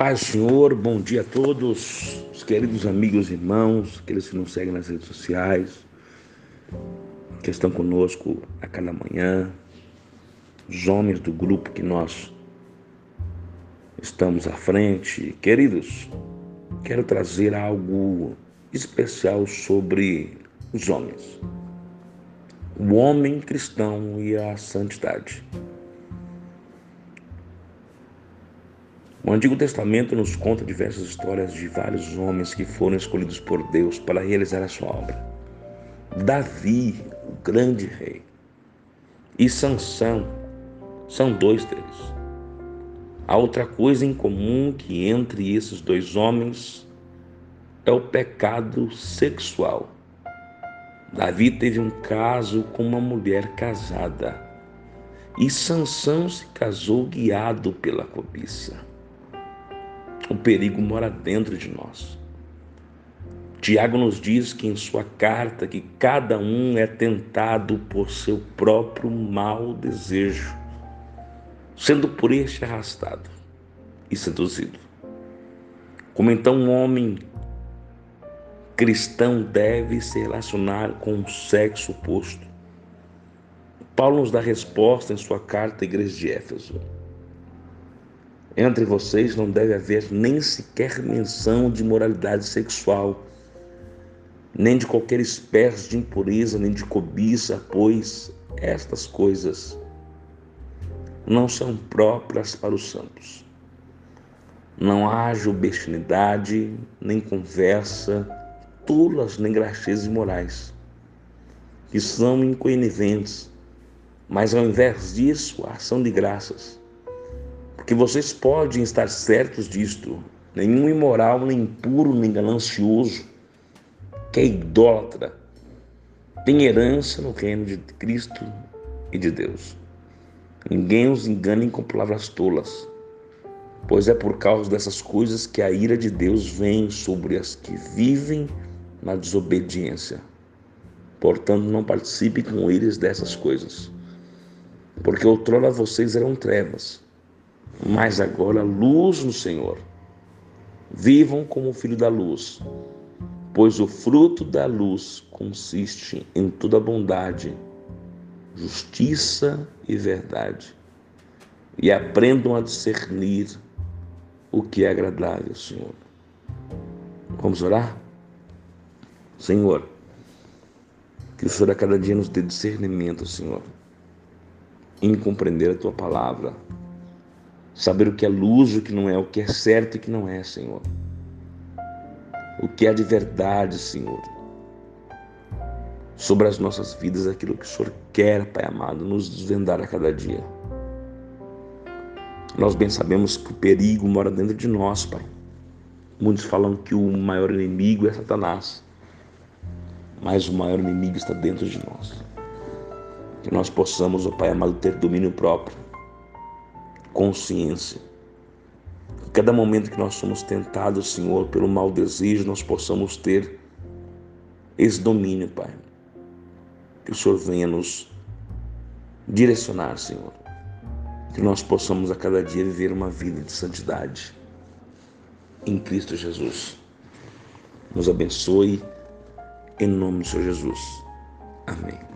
Paz, Senhor, bom dia a todos, os queridos amigos e irmãos, aqueles que nos seguem nas redes sociais, que estão conosco a cada manhã, os homens do grupo que nós estamos à frente. Queridos, quero trazer algo especial sobre os homens. O homem cristão e a santidade. O Antigo Testamento nos conta diversas histórias de vários homens que foram escolhidos por Deus para realizar a sua obra. Davi, o grande rei, e Sansão são dois deles. Há outra coisa em comum que entre esses dois homens é o pecado sexual. Davi teve um caso com uma mulher casada e Sansão se casou guiado pela cobiça. O perigo mora dentro de nós. Tiago nos diz que em sua carta que cada um é tentado por seu próprio mau desejo, sendo por este arrastado e seduzido. Como então um homem cristão deve se relacionar com o sexo oposto? Paulo nos dá resposta em sua carta à igreja de Éfeso. Entre vocês não deve haver nem sequer menção de moralidade sexual, nem de qualquer espécie de impureza, nem de cobiça, pois estas coisas não são próprias para os santos. Não haja obscenidade, nem conversa, tolas, nem graxezes imorais, que são inconiventes, mas ao invés disso, ação de graças porque vocês podem estar certos disto. Nenhum imoral, nem impuro, nem ganancioso, que é idólatra, tem herança no reino de Cristo e de Deus. Ninguém os engane com palavras tolas, pois é por causa dessas coisas que a ira de Deus vem sobre as que vivem na desobediência. Portanto, não participe com eles dessas coisas, porque outrora vocês eram trevas mas agora luz no Senhor. Vivam como filho da luz, pois o fruto da luz consiste em toda bondade, justiça e verdade. E aprendam a discernir o que é agradável, Senhor. Vamos orar? Senhor, que o Senhor a cada dia nos dê discernimento, Senhor, em compreender a tua palavra Saber o que é luz, o que não é, o que é certo e o que não é, Senhor. O que é de verdade, Senhor. Sobre as nossas vidas, aquilo que o Senhor quer, Pai amado, nos desvendar a cada dia. Nós bem sabemos que o perigo mora dentro de nós, Pai. Muitos falam que o maior inimigo é Satanás, mas o maior inimigo está dentro de nós. Que nós possamos, ó Pai amado, ter domínio próprio consciência. Que cada momento que nós somos tentados, Senhor, pelo mau desejo, nós possamos ter esse domínio, Pai. Que o Senhor venha nos direcionar, Senhor. Que nós possamos a cada dia viver uma vida de santidade em Cristo Jesus. Nos abençoe em nome do Senhor Jesus. Amém.